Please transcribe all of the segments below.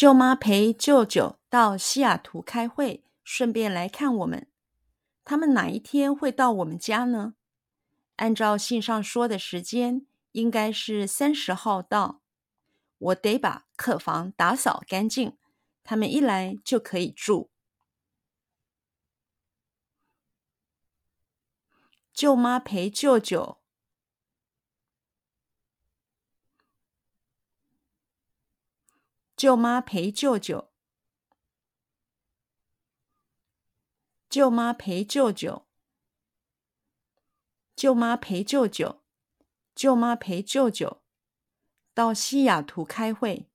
舅妈陪舅舅到西雅图开会，顺便来看我们。他们哪一天会到我们家呢？按照信上说的时间，应该是三十号到。我得把客房打扫干净，他们一来就可以住。舅妈陪舅舅。舅妈陪舅舅。舅妈陪舅舅。舅妈陪舅舅。舅妈陪舅舅。到西雅图开会。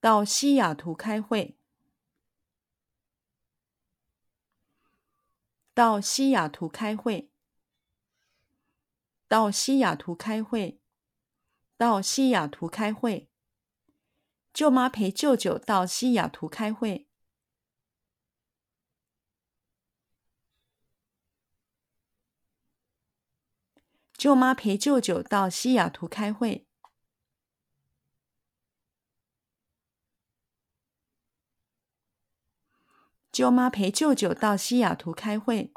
到西雅图开会。到西雅图开会。到西雅图开会。到西雅图开会。舅妈陪舅舅到西雅图开会。舅妈陪舅舅到西雅图开会。舅妈陪舅舅到西雅图开会。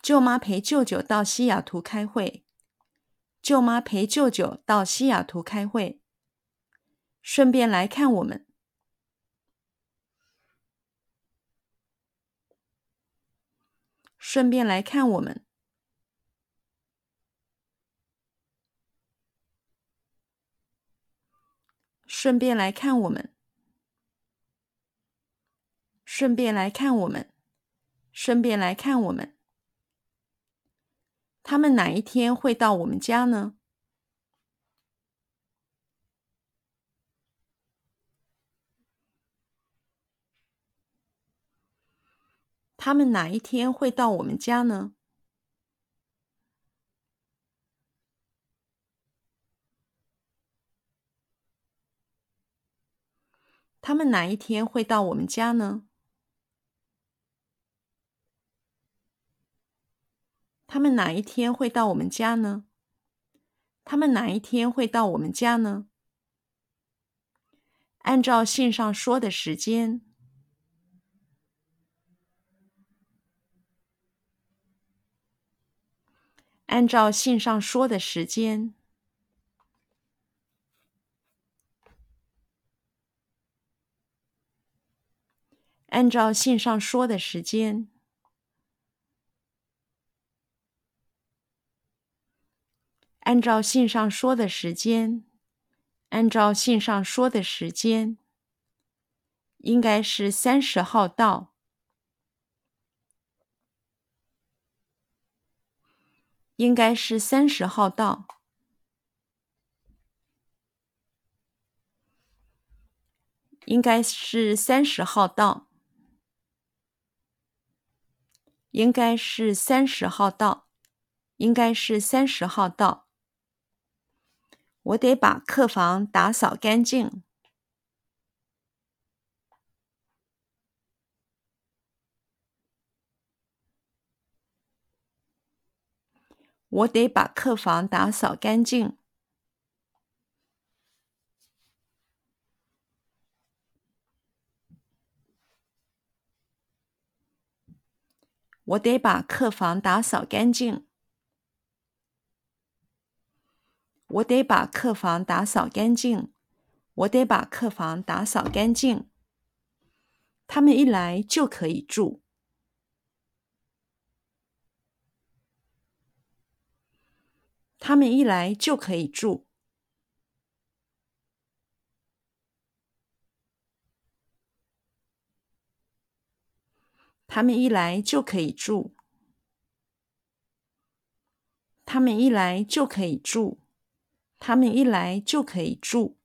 舅妈陪舅舅到西雅图开会。舅妈陪舅舅到西雅图开会，顺便来看我们。顺便来看我们。顺便来看我们。顺便来看我们。顺便来看我们。他们哪一天会到我们家呢？他们哪一天会到我们家呢？他们哪一天会到我们家呢？他们哪一天会到我们家呢？他们哪一天会到我们家呢？按照信上说的时间。按照信上说的时间，按照信上说的时间，按照信上说的时间，按照信上说的时间，应该是三十号到。应该是三十号到。应该是三十号到。应该是三十号到。应该是三十号到。我得把客房打扫干净。我得把客房打扫干净。我得把客房打扫干净。我得把客房打扫干净。我得把客房打扫干净。他们一来就可以住。他们一来就可以住。他们一来就可以住。他们一来就可以住。他们一来就可以住。